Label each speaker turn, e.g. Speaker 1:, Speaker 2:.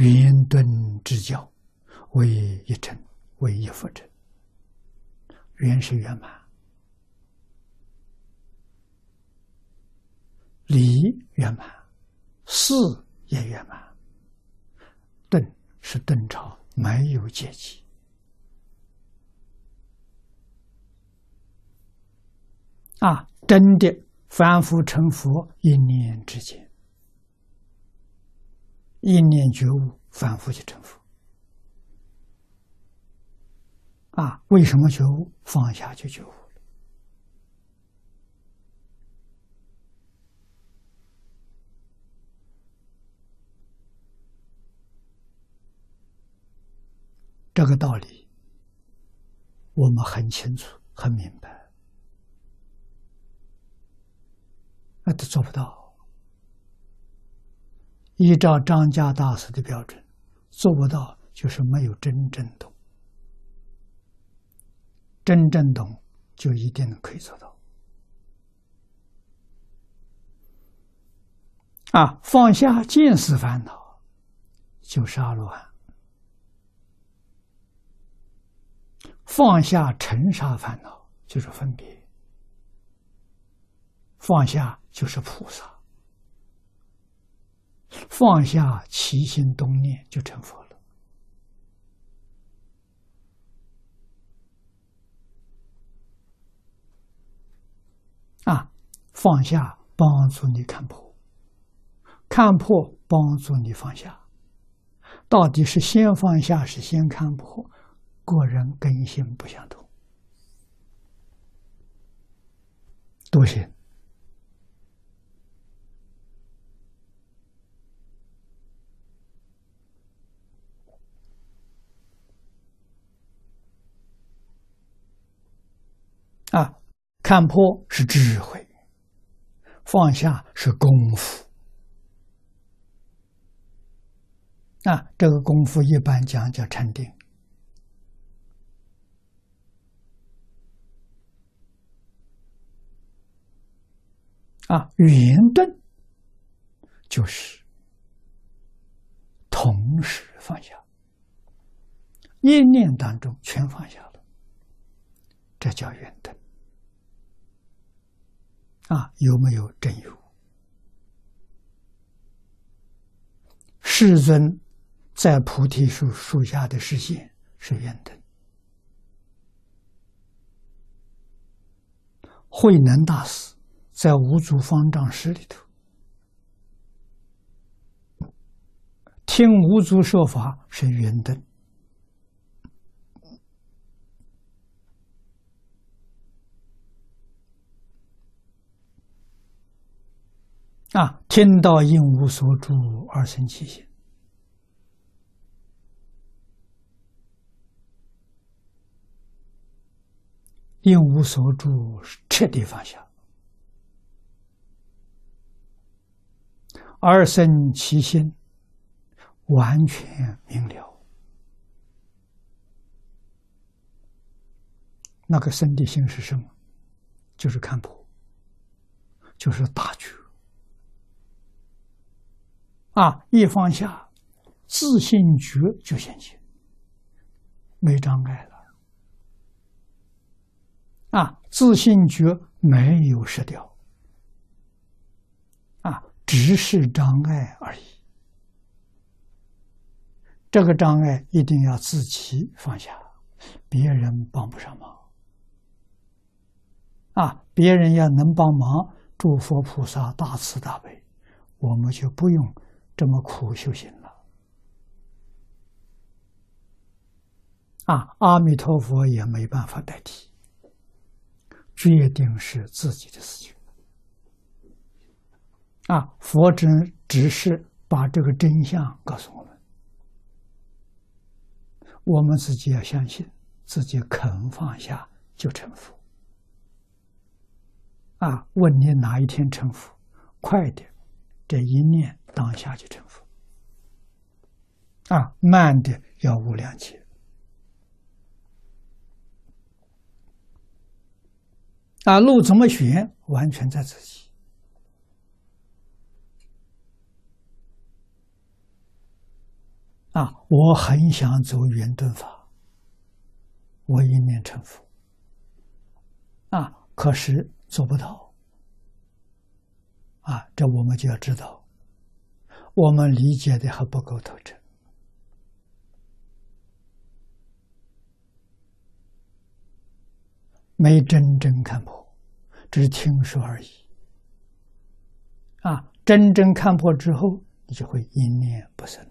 Speaker 1: 圆顿之教，为一成，为一佛者。圆是圆满，理圆满，事也圆满。顿是顿朝，没有阶级。啊，真的凡夫成佛一念之间。一念觉悟，反复去成佛。啊，为什么觉悟？放下就觉悟了。这个道理，我们很清楚、很明白，那都做不到。依照张家大师的标准，做不到就是没有真正懂。真正懂，就一定可以做到。啊，放下见识烦恼，就是阿罗汉；放下尘沙烦恼，就是分别；放下就是菩萨。放下起心动念，就成佛了。啊，放下帮助你看破，看破帮助你放下。到底是先放下，是先看破？个人根性不相同，多谢。啊，看破是智慧，放下是功夫。啊，这个功夫一般讲叫禅定。啊，圆顿就是同时放下，一念当中全放下了，这叫圆。啊，有没有真有？世尊在菩提树树下的视线是圆灯。慧能大师在五祖方丈室里头听五祖说法是圆灯。啊！听到应无所住而生其心，应无所住彻底放下，而生其心完全明了。那个生的心是什么？就是看破，就是大觉。啊！一放下，自信觉就显现，没障碍了。啊，自信觉没有失掉，啊，只是障碍而已。这个障碍一定要自己放下，别人帮不上忙。啊，别人要能帮忙，诸佛菩萨大慈大悲，我们就不用。这么苦修行了啊！阿弥陀佛也没办法代替，决定是自己的事情啊！佛只只是把这个真相告诉我们，我们自己要相信，自己肯放下就成佛啊！问你哪一天成佛？快点！这一念当下就成佛啊，慢的要无量劫。啊，路怎么选，完全在自己。啊，我很想走圆顿法，我一念成佛，啊，可是做不到，啊，这我们就要知道，我们理解的还不够透彻，没真正看破，只是听说而已，啊，真正看破之后，你就会一念不生。